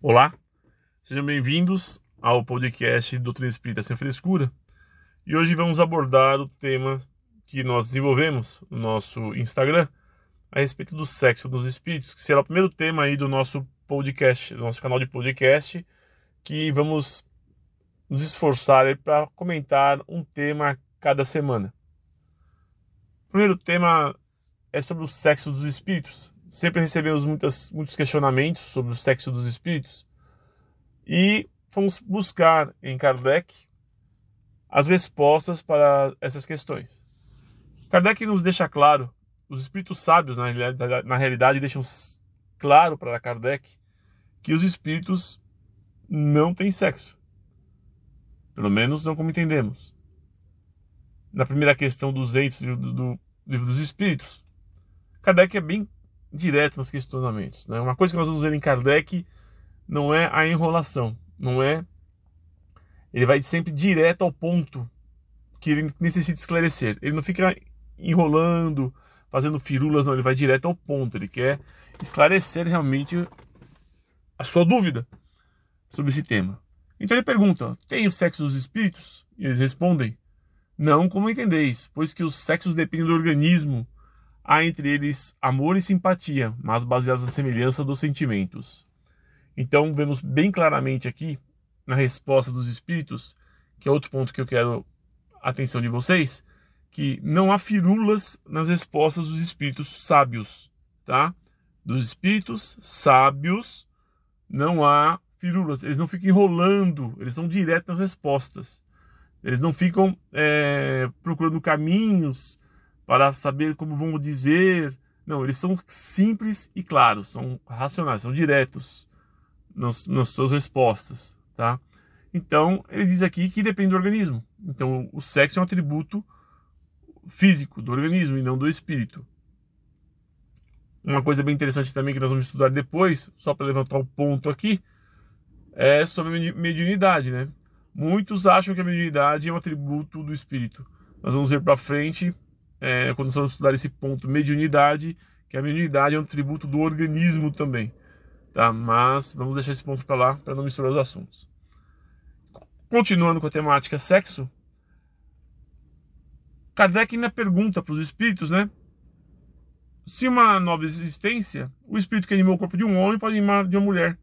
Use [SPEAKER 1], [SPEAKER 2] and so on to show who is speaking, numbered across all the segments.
[SPEAKER 1] Olá, sejam bem-vindos ao podcast Doutrina Espírita Sem Frescura. E hoje vamos abordar o tema que nós desenvolvemos no nosso Instagram a respeito do sexo dos espíritos, que será o primeiro tema aí do nosso podcast, do nosso canal de podcast, que vamos nos esforçar para comentar um tema cada semana. O primeiro tema é sobre o sexo dos espíritos. Sempre recebemos muitas, muitos questionamentos sobre o sexo dos espíritos e fomos buscar em Kardec as respostas para essas questões. Kardec nos deixa claro, os espíritos sábios, na na realidade deixam claro para Kardec que os espíritos não têm sexo. Pelo menos não como entendemos. Na primeira questão 200 do, do livro dos Espíritos, Kardec é bem direto nos questionamentos. Né? Uma coisa que nós vamos ver em Kardec não é a enrolação, não é. Ele vai sempre direto ao ponto que ele necessita esclarecer. Ele não fica enrolando, fazendo firulas, não. Ele vai direto ao ponto. Ele quer esclarecer realmente a sua dúvida sobre esse tema. Então ele pergunta: tem o sexo dos espíritos? E eles respondem: não, como entendeis, pois que os sexos dependem do organismo Há entre eles amor e simpatia, mas baseados na semelhança dos sentimentos. Então, vemos bem claramente aqui, na resposta dos espíritos, que é outro ponto que eu quero a atenção de vocês, que não há firulas nas respostas dos espíritos sábios, tá? Dos espíritos sábios não há firulas, eles não ficam enrolando, eles são diretos nas respostas. Eles não ficam é, procurando caminhos para saber como vamos dizer. Não, eles são simples e claros, são racionais, são diretos nos, nas suas respostas, tá? Então, ele diz aqui que depende do organismo. Então, o sexo é um atributo físico do organismo e não do espírito. Uma coisa bem interessante também que nós vamos estudar depois, só para levantar o ponto aqui, é sobre a mediunidade, né? Muitos acham que a mediunidade é um atributo do espírito. Nós vamos ver para frente é, quando nós vamos estudar esse ponto, mediunidade, que a mediunidade é um tributo do organismo também. Tá? Mas vamos deixar esse ponto para lá, para não misturar os assuntos. Continuando com a temática sexo, Kardec ainda pergunta para os espíritos, né? Se uma nova existência, o espírito que animou o corpo de um homem pode animar de uma mulher.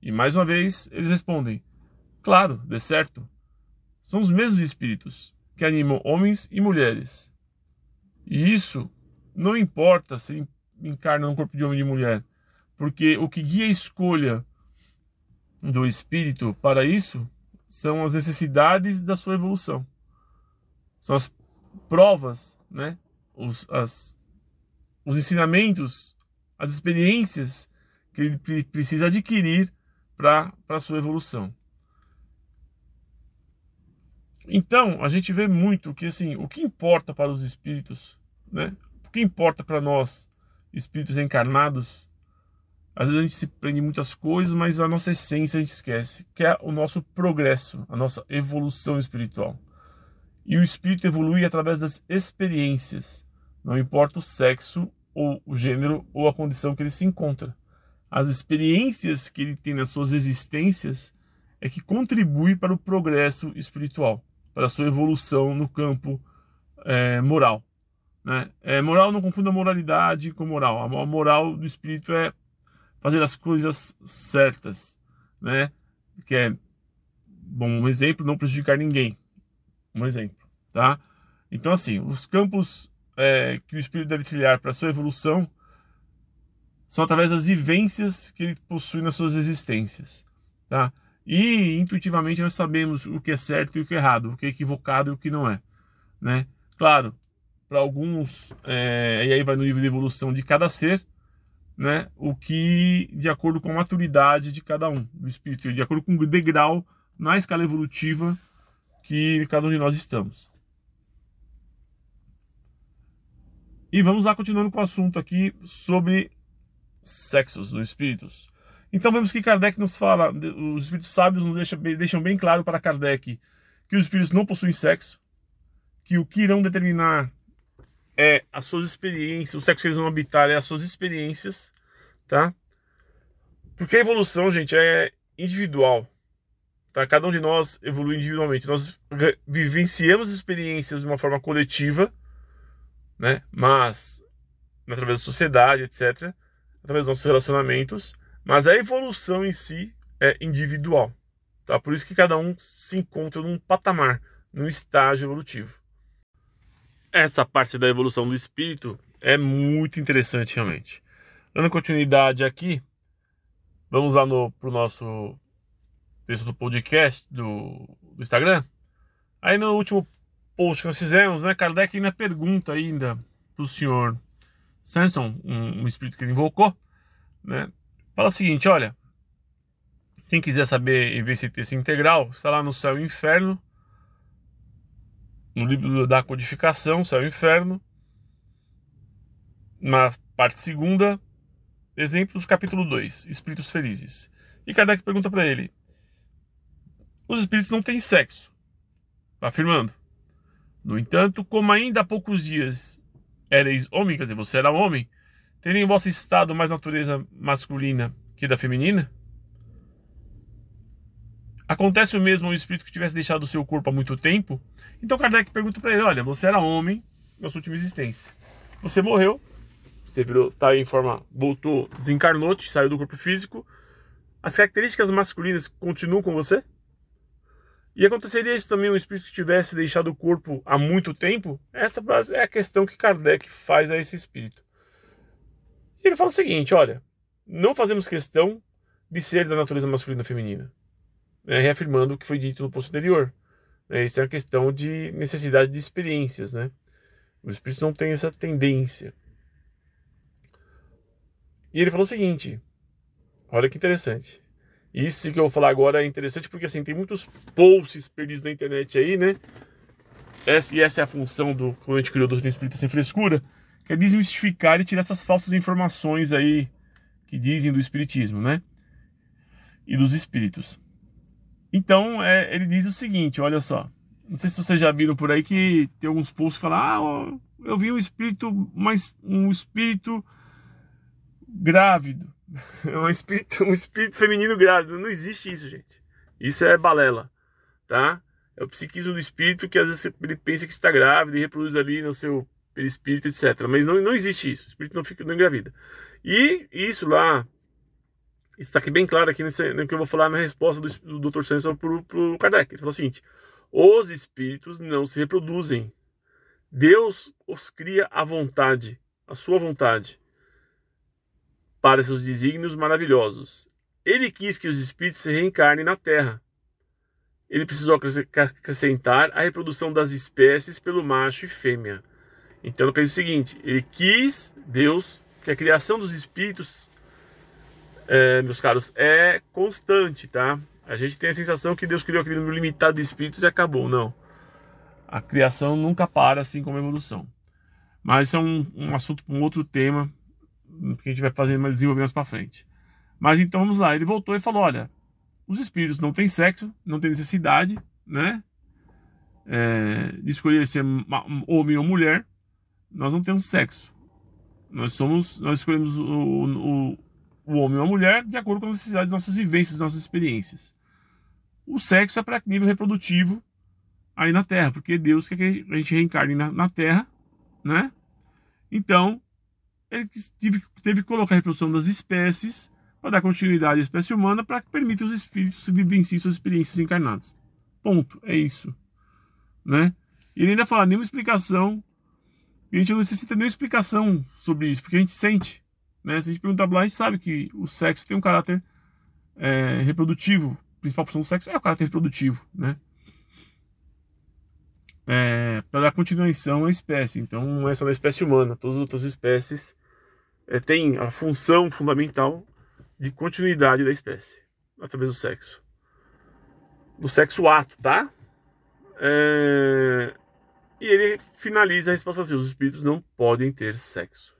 [SPEAKER 1] E mais uma vez eles respondem: Claro, de certo. São os mesmos espíritos que animam homens e mulheres. E isso não importa se encarna no corpo de homem e de mulher, porque o que guia a escolha do espírito para isso são as necessidades da sua evolução. São as provas, né? os, as, os ensinamentos, as experiências que ele precisa adquirir para a sua evolução. Então, a gente vê muito que assim, o que importa para os espíritos, né? O que importa para nós, espíritos encarnados, às vezes a gente se prende em muitas coisas, mas a nossa essência a gente esquece, que é o nosso progresso, a nossa evolução espiritual. E o espírito evolui através das experiências, não importa o sexo ou o gênero ou a condição que ele se encontra. As experiências que ele tem nas suas existências é que contribui para o progresso espiritual para sua evolução no campo é, moral. Né? É, moral não confunda moralidade com moral. A moral do espírito é fazer as coisas certas, né? Que é, bom, um exemplo, não prejudicar ninguém. Um exemplo, tá? Então, assim, os campos é, que o espírito deve trilhar para sua evolução são através das vivências que ele possui nas suas existências, tá? E intuitivamente nós sabemos o que é certo e o que é errado, o que é equivocado e o que não é. Né? Claro, para alguns, é, e aí vai no nível de evolução de cada ser, né? o que de acordo com a maturidade de cada um, do espírito, de acordo com o degrau na escala evolutiva que cada um de nós estamos. E vamos lá continuando com o assunto aqui sobre sexos dos espíritos. Então vemos que Kardec nos fala, os espíritos sábios nos deixam, deixam bem claro para Kardec que os espíritos não possuem sexo, que o que irão determinar é as suas experiências, o sexo que eles vão habitar é as suas experiências, tá? Porque a evolução, gente, é individual. Tá? Cada um de nós evolui individualmente. Nós vivenciamos experiências de uma forma coletiva, né? mas através da sociedade, etc., através dos nossos relacionamentos, mas a evolução em si é individual. Tá? Por isso que cada um se encontra num patamar, num estágio evolutivo. Essa parte da evolução do espírito é muito interessante realmente. Dando continuidade aqui, vamos lá no pro nosso texto do podcast do, do Instagram. Aí no último post que nós fizemos, né, Kardec ainda pergunta ainda para o senhor Samson, um, um, espírito que ele invocou, né, fala o seguinte, olha, quem quiser saber e ver esse texto integral, está lá no Céu e Inferno, no livro da codificação, Céu e Inferno, na parte segunda, exemplos, capítulo 2, Espíritos Felizes. E Kardec pergunta para ele: os espíritos não têm sexo. Afirmando. No entanto, como ainda há poucos dias ereis homem, quer dizer, você era homem, tendo em vosso estado mais natureza masculina que da feminina? Acontece o mesmo ao espírito que tivesse deixado o seu corpo há muito tempo? Então Kardec pergunta para ele: olha, você era homem na sua última existência. Você morreu, você virou, tá em forma, voltou, desencarnou, saiu do corpo físico. As características masculinas continuam com você? E aconteceria isso também um espírito que tivesse deixado o corpo há muito tempo? Essa é a questão que Kardec faz a esse espírito. E ele fala o seguinte: olha, não fazemos questão de ser da natureza masculina ou feminina, né, reafirmando o que foi dito no posto anterior. Né, isso é uma questão de necessidade de experiências, né? O espírito não tem essa tendência. E ele falou o seguinte: olha que interessante. Isso que eu vou falar agora é interessante porque assim tem muitos posts perdidos na internet aí, né? Essa, e essa é a função do quando a gente criou sem frescura, que é desmistificar e tirar essas falsas informações aí que dizem do espiritismo, né? E dos espíritos. Então, é, ele diz o seguinte, olha só. Não sei se vocês já viram por aí que tem alguns posts que falam: "Ah, eu vi um espírito, mas um espírito grávido um espírito, um espírito feminino grávido. Não existe isso, gente. Isso é balela, tá? É o psiquismo do espírito que às vezes ele pensa que está grávido e reproduz ali no seu perispírito, etc. Mas não, não existe isso. O espírito não fica não engravida. E isso lá está aqui bem claro aqui nesse, no que eu vou falar na resposta do, do Dr. Sanson para o Kardec. Ele falou o seguinte: os espíritos não se reproduzem. Deus os cria à vontade, à sua vontade para seus desígnios maravilhosos. Ele quis que os espíritos se reencarnem na Terra. Ele precisou acrescentar a reprodução das espécies pelo macho e fêmea. Então, ele fez o seguinte: ele quis, Deus, que a criação dos espíritos, é, meus caros, é constante, tá? A gente tem a sensação que Deus criou aquele número limitado de espíritos e acabou. Não. A criação nunca para, assim como a evolução. Mas isso é um, um assunto para um outro tema que a gente vai fazer mais desenvolver mais para frente. Mas então vamos lá, ele voltou e falou: olha, os espíritos não têm sexo, não têm necessidade, né? É, de escolher ser homem ou mulher, nós não temos sexo. Nós somos, nós escolhemos o, o, o homem ou a mulher de acordo com as necessidades das nossas vivências, das nossas experiências. O sexo é para nível reprodutivo aí na Terra, porque Deus quer que a gente reencarne na, na Terra, né? Então, ele teve, teve que colocar a reprodução das espécies para dar continuidade à espécie humana para que permita os espíritos vivenciem suas experiências encarnadas. Ponto. É isso. Né? E ele ainda fala nenhuma explicação. E a gente não necessita nenhuma explicação sobre isso, porque a gente sente. Né? Se a gente perguntar lá, a gente sabe que o sexo tem um caráter é, reprodutivo. A principal função do sexo é o caráter reprodutivo. Né? É, para dar continuação à espécie. Então não é só na espécie humana, todas as outras espécies é, tem a função fundamental de continuidade da espécie através do sexo. Do sexo ato, tá? É... E ele finaliza a resposta assim: os espíritos não podem ter sexo.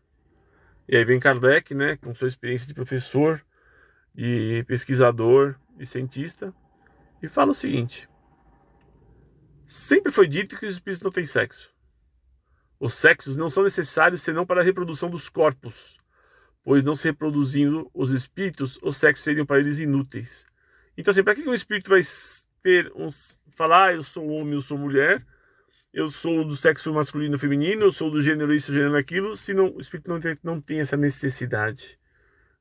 [SPEAKER 1] E aí vem Kardec, né, com sua experiência de professor, de pesquisador, de cientista, e fala o seguinte: sempre foi dito que os espíritos não têm sexo. Os sexos não são necessários senão para a reprodução dos corpos, pois não se reproduzindo os espíritos, os sexos seriam para eles inúteis. Então, assim, para que um espírito vai ter uns. falar, ah, eu sou homem, eu sou mulher, eu sou do sexo masculino ou feminino, eu sou do gênero isso, gênero aquilo, se não, o espírito não tem, não tem essa necessidade,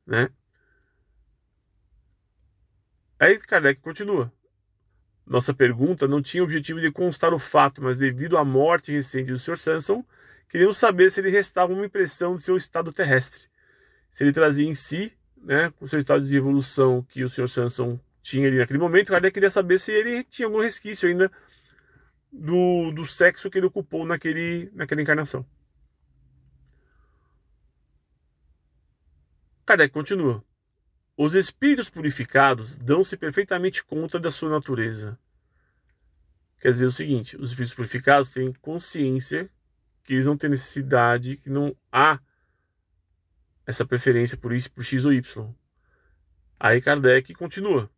[SPEAKER 1] né? Aí Kardec continua. Nossa pergunta não tinha o objetivo de constar o fato, mas devido à morte recente do Sr. Sanson, queríamos saber se ele restava uma impressão de seu estado terrestre. Se ele trazia em si, né, com seu estado de evolução que o Sr. Sanson tinha ali naquele momento, Kardec queria saber se ele tinha algum resquício ainda do, do sexo que ele ocupou naquele, naquela encarnação. Kardec continua. Os espíritos purificados dão-se perfeitamente conta da sua natureza. Quer dizer o seguinte: os espíritos purificados têm consciência que eles não têm necessidade, que não há essa preferência por isso, por X ou Y. Aí Kardec continua.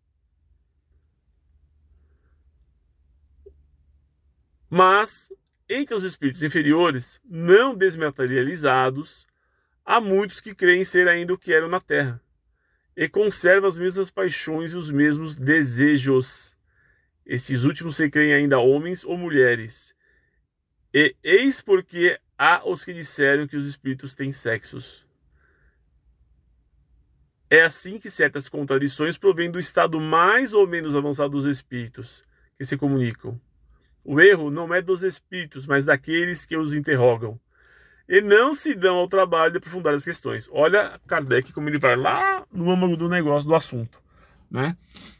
[SPEAKER 1] Mas, entre os espíritos inferiores, não desmaterializados, há muitos que creem ser ainda o que eram na Terra, e conservam as mesmas paixões e os mesmos desejos. Estes últimos se creem ainda homens ou mulheres. E eis porque há os que disseram que os espíritos têm sexos. É assim que certas contradições provêm do estado mais ou menos avançado dos espíritos que se comunicam. O erro não é dos espíritos, mas daqueles que os interrogam. E não se dão ao trabalho de aprofundar as questões. Olha Kardec como ele vai lá no âmago do negócio, do assunto. Né?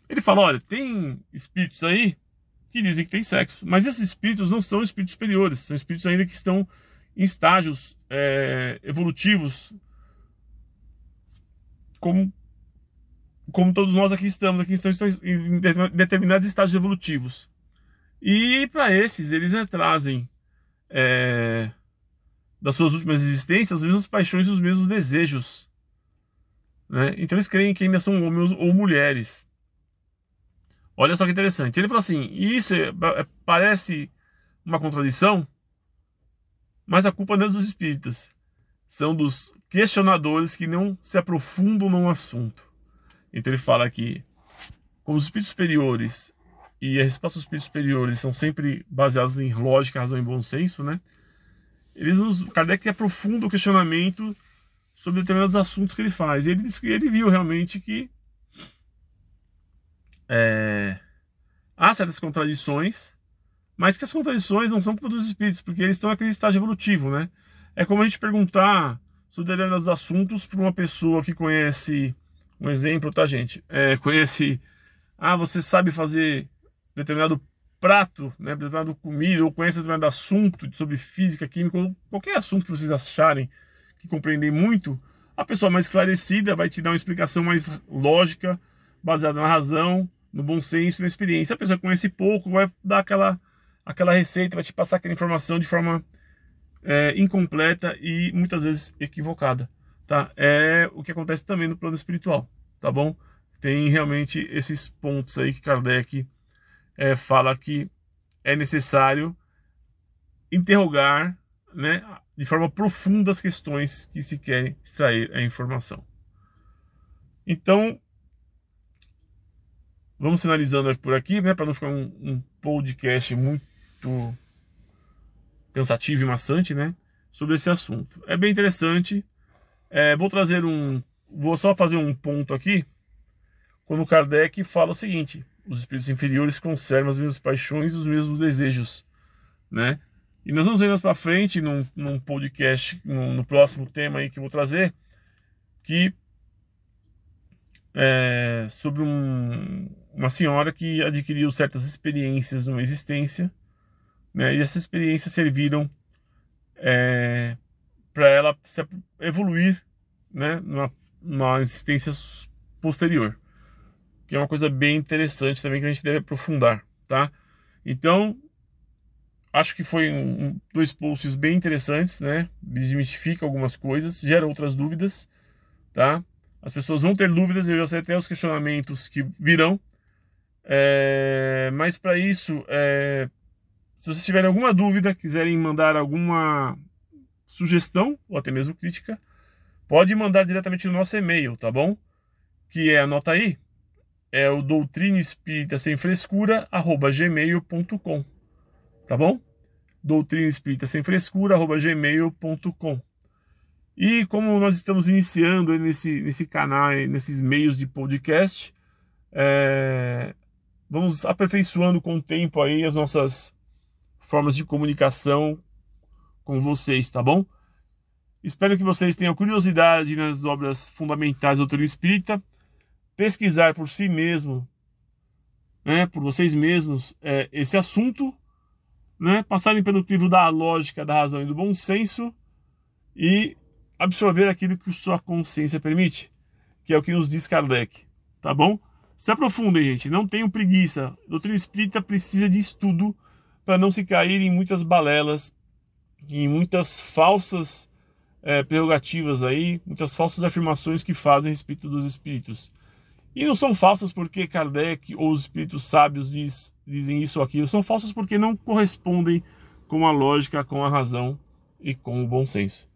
[SPEAKER 1] Ele fala: olha, tem espíritos aí que dizem que tem sexo, mas esses espíritos não são espíritos superiores, são espíritos ainda que estão em estágios é, evolutivos, como, como todos nós aqui estamos, aqui estamos em determinados estágios evolutivos. E para esses, eles né, trazem é, das suas últimas existências as mesmas paixões e os mesmos desejos. Né? Então eles creem que ainda são homens ou mulheres. Olha só que interessante. Ele fala assim: isso é, é, parece uma contradição, mas a culpa não é dos espíritos, são dos questionadores que não se aprofundam no assunto. Então ele fala que, como os espíritos superiores e a resposta dos espíritos superiores são sempre baseadas em lógica, razão e bom senso, né? Eles nos, Kardec aprofunda o questionamento sobre determinados assuntos que ele faz. E ele, ele viu realmente que é, há certas contradições, mas que as contradições não são culpa dos espíritos, porque eles estão naquele estágio evolutivo, né? É como a gente perguntar sobre determinados assuntos para uma pessoa que conhece, um exemplo, tá, gente? É, conhece, ah, você sabe fazer determinado prato, né, determinado comida, ou conhece determinado assunto sobre física, química, ou qualquer assunto que vocês acharem que compreendem muito, a pessoa mais esclarecida vai te dar uma explicação mais lógica, baseada na razão, no bom senso, na experiência. A pessoa que conhece pouco vai dar aquela, aquela receita, vai te passar aquela informação de forma é, incompleta e muitas vezes equivocada. Tá? É o que acontece também no plano espiritual, tá bom? Tem realmente esses pontos aí que Kardec é, fala que é necessário interrogar né, de forma profunda as questões que se querem extrair a informação. Então, vamos finalizando por aqui, né, para não ficar um, um, podcast muito cansativo e maçante, né, sobre esse assunto. É bem interessante. É, vou trazer um, vou só fazer um ponto aqui, quando Kardec fala o seguinte: os espíritos inferiores conservam as mesmas paixões e os mesmos desejos, né? E nós vamos ver mais para frente num, num podcast, num, no próximo tema aí que eu vou trazer, que é sobre um, uma senhora que adquiriu certas experiências numa existência, né? E essas experiências serviram é, para ela evoluir, né? Numa, numa existência posterior que é uma coisa bem interessante também que a gente deve aprofundar, tá? Então, acho que foi um, dois posts bem interessantes, né? Desmitifica algumas coisas, gera outras dúvidas, tá? As pessoas vão ter dúvidas, eu já sei até os questionamentos que virão. É, mas para isso, é, se vocês tiverem alguma dúvida, quiserem mandar alguma sugestão ou até mesmo crítica, pode mandar diretamente no nosso e-mail, tá bom? Que é, anota aí, é o doutrina espírita sem frescura, arroba gmail.com. Tá bom? Doutrina espírita sem frescura, arroba gmail.com. E como nós estamos iniciando nesse, nesse canal, nesses meios de podcast, é, vamos aperfeiçoando com o tempo aí as nossas formas de comunicação com vocês, tá bom? Espero que vocês tenham curiosidade nas obras fundamentais do doutrina espírita, pesquisar por si mesmo, né, por vocês mesmos, é, esse assunto, né, passarem pelo crivo da lógica, da razão e do bom senso e absorver aquilo que sua consciência permite, que é o que nos diz Kardec, tá bom? Se aprofundem, gente, não tenham preguiça. A doutrina espírita precisa de estudo para não se cair em muitas balelas, em muitas falsas é, prerrogativas aí, muitas falsas afirmações que fazem respeito dos espíritos. E não são falsas porque Kardec ou os espíritos sábios diz, dizem isso ou aquilo, são falsas porque não correspondem com a lógica, com a razão e com o bom senso.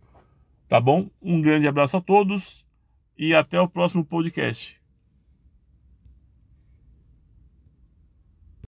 [SPEAKER 1] Tá bom? Um grande abraço a todos e até o próximo podcast.